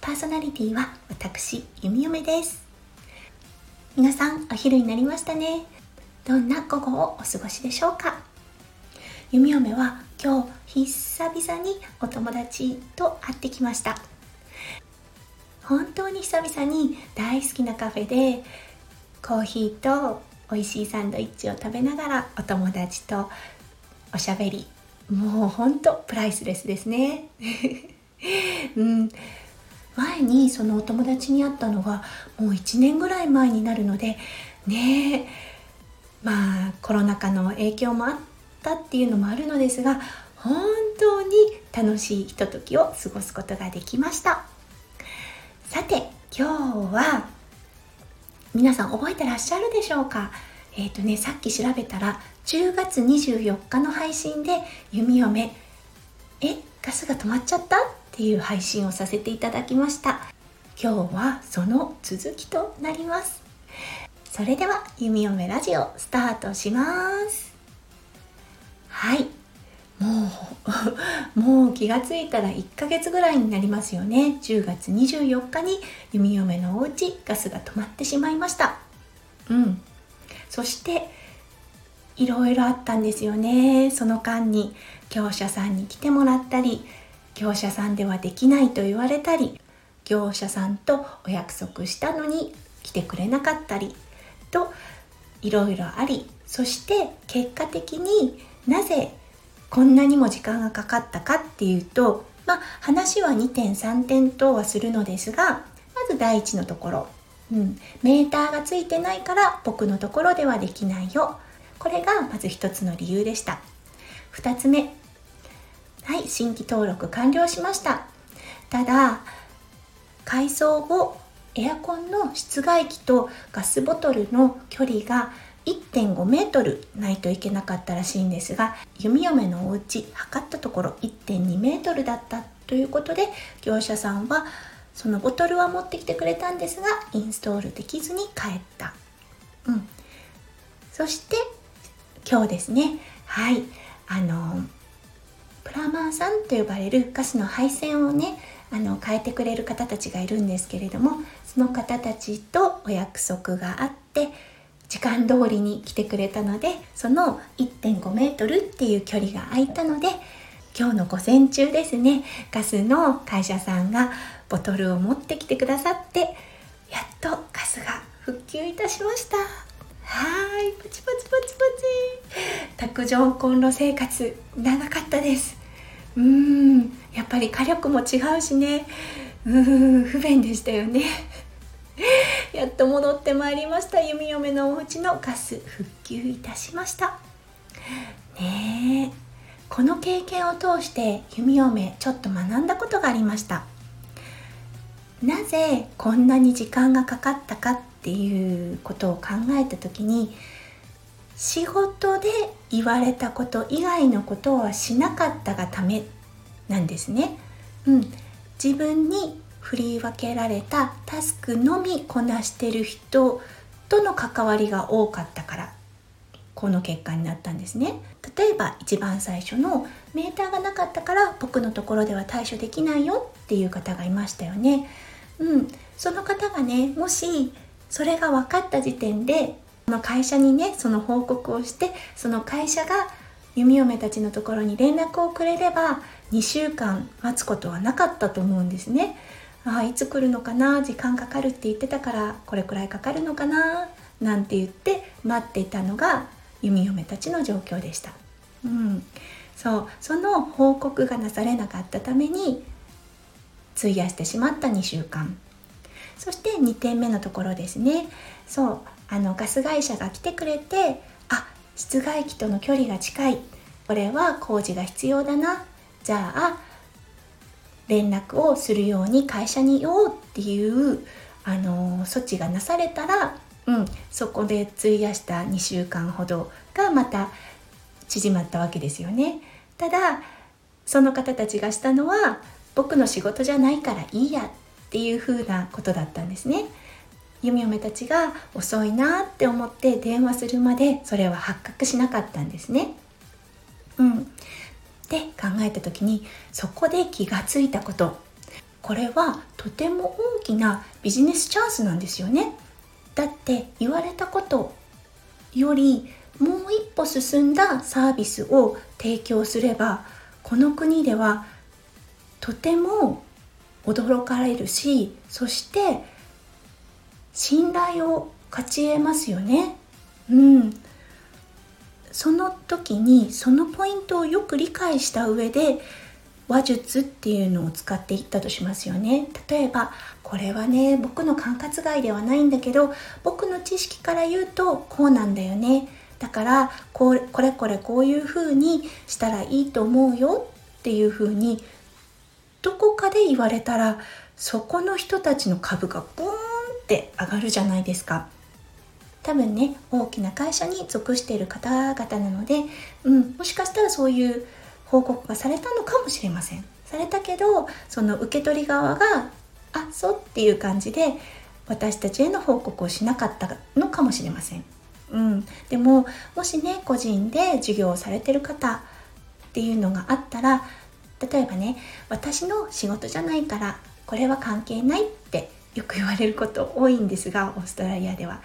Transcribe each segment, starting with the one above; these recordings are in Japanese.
パーソナリティは私弓嫁です。皆さんお昼になりましたね。どんな午後をお過ごしでしょうか。弓嫁は今日久々にお友達と会ってきました。本当に久々に大好きなカフェでコーヒーと美味しいサンドイッチを食べながらお友達とおしゃべり。もうほんとプライスレスですね。うん。前にそのお友達に会ったのがもう1年ぐらい前になるのでねまあコロナ禍の影響もあったっていうのもあるのですが本当に楽しいひとときを過ごすことができました。さて今日は皆さん覚えてらっしゃるでしょうか？えっ、ー、とねさっき調べたら10月24日の配信で弓嫁えガスが止まっちゃった？っていう配信をさせていただきました。今日はその続きとなります。それでは弓嫁ラジオスタートします。はい。もう もう気がついたら1ヶ月ぐらいになりますよね。10月24日に弓嫁のお家ガスが止まってしまいました。うん。そしていろいろあったんですよね。その間に業者さんに来てもらったり業者さんではできないと言われたり業者さんとお約束したのに来てくれなかったりといろいろありそして結果的になぜこんなにも時間がかかったかっていうとまあ話は2点3点とはするのですがまず第一のところ、うん、メーターがついてないから僕のところではできないよ。これがまず一つの理由でした。2つ目はい新規登録完了しました。ただ改装後エアコンの室外機とガスボトルの距離が1.5メートルないといけなかったらしいんですが弓嫁のお家測ったところ1.2メートルだったということで業者さんはそのボトルは持ってきてくれたんですがインストールできずに帰った、うん、そして今日ですね。はい。あのプラマーさんと呼ばれるガスの配線をねあの変えてくれる方たちがいるんですけれどもその方たちとお約束があって時間通りに来てくれたのでその1.5メートルっていう距離が空いたので今日の午前中ですねガスの会社さんがボトルを持ってきてくださってやっとガスが復旧いたしました。はいパチパチパチパチ。卓上コンロ生活長かったです。うーん。やっぱり火力も違うしね。うん。不便でしたよね。やっと戻ってまいりました。弓嫁のお家のガス復旧いたしました。ねえ。この経験を通して弓嫁ちょっと学んだことがありました。なぜこんなに時間がかかったかっていうことを考えた時に仕事で言われたこと以外のことはしなかったがためなんですね。うん、自分に振り分けられたタスクのみこなしてる人との関わりが多かったからこの結果になったんですね。例えば一番最初のメーターがなかったから僕のところでは対処できないよっていう方がいましたよね。うん。その方がねもしそれが分かった時点でその会社にねその報告をしてその会社が弓嫁たちのところに連絡をくれれば2週間待つことはなかったと思うんですね。ああいつ来るのかな時間かかるって言ってたからこれくらいかかるのかななんて言って待っていたのが弓嫁たちの状況でした。うん、そう。その報告がなされなかったために費やしてしまった2週間。そして2点目のところですね。そう。あのガス会社が来てくれてあ室外機との距離が近いこれは工事が必要だなじゃあ連絡をするように会社に言おうっていうあの措置がなされたら、うん、そこで費やした2週間ほどがまた縮まったわけですよね。ただその方たちがしたのは僕の仕事じゃないからいいやっていう風なことだったんですね。弓嫁たちが遅いなって思って電話するまでそれは発覚しなかったんですね。うん、で考えた時にそこで気がついたことこれはとても大きなビジネスチャンスなんですよね。だって言われたことよりもう一歩進んだサービスを提供すればこの国ではとても驚かれるしそして信頼を勝ち得ますよね。うん、その時にそのポイントをよく理解した上で話術っていうのを使っていったとしますよね。例えばこれはね僕の管轄外ではないんだけど僕の知識から言うとこうなんだよね。だからこれこれこれこういう風にしたらいいと思うよ。っていう風にどこかで言われたらそこの人たちの株がボーンって上がるじゃないですか。多分ね大きな会社に属している方々なので、うん、もしかしたらそういう報告がされたのかもしれません。されたけどその受け取り側が「あそう」っていう感じで私たちへの報告をしなかったのかもしれません。うん、でももしね個人で授業をされてる方っていうのがあったら例えばね私の仕事じゃないからこれは関係ないってよく言われること多いんですがオーストラリアでは。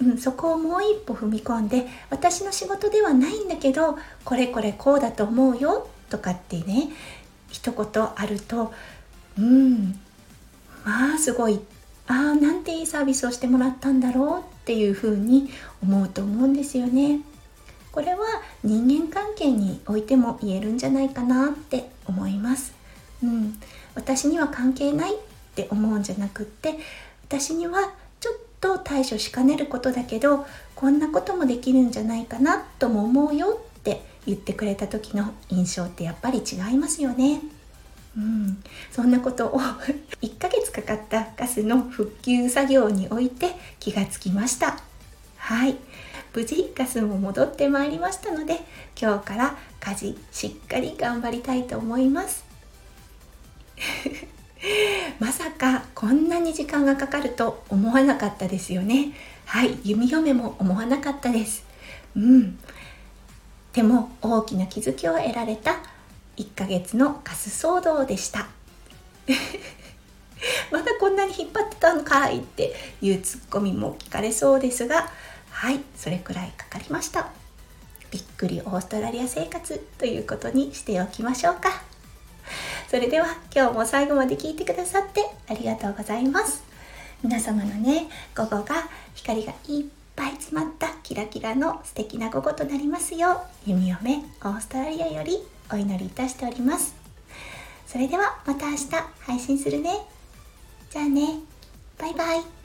うん、そこをもう一歩踏み込んで私の仕事ではないんだけどこれこれこうだと思うよとかってね一言あるとうんまあすごいああなんていいサービスをしてもらったんだろうっていうふうに思うと思うんですよね。これは人間関係においても言えるんじゃないかなって思います。うん、私には関係ないって思うんじゃなくって私にはちょっと対処しかねることだけどこんなこともできるんじゃないかなとも思うよって言ってくれた時の印象ってやっぱり違いますよね。うん、そんなことを 1ヶ月かかったガスの復旧作業において気がつきました。はい。無事ガスも戻ってまいりましたので今日から家事しっかり頑張りたいと思います。まさかこんなに時間がかかると思わなかったですよね。はい弓嫁も思わなかったです。うん。でも大きな気づきを得られた1ヶ月のガス騒動でした。まだこんなに引っ張ってたのかいっていうツッコミも聞かれそうですがはいそれくらいかかりました。びっくりオーストラリア生活ということにしておきましょうか。それでは今日も最後まで聞いてくださってありがとうございます。皆様のね午後が光がいっぱい詰まったキラキラの素敵な午後となりますよう弓嫁オーストラリアよりお祈りいたしております。それではまた明日配信するね。じゃあね。バイバイ。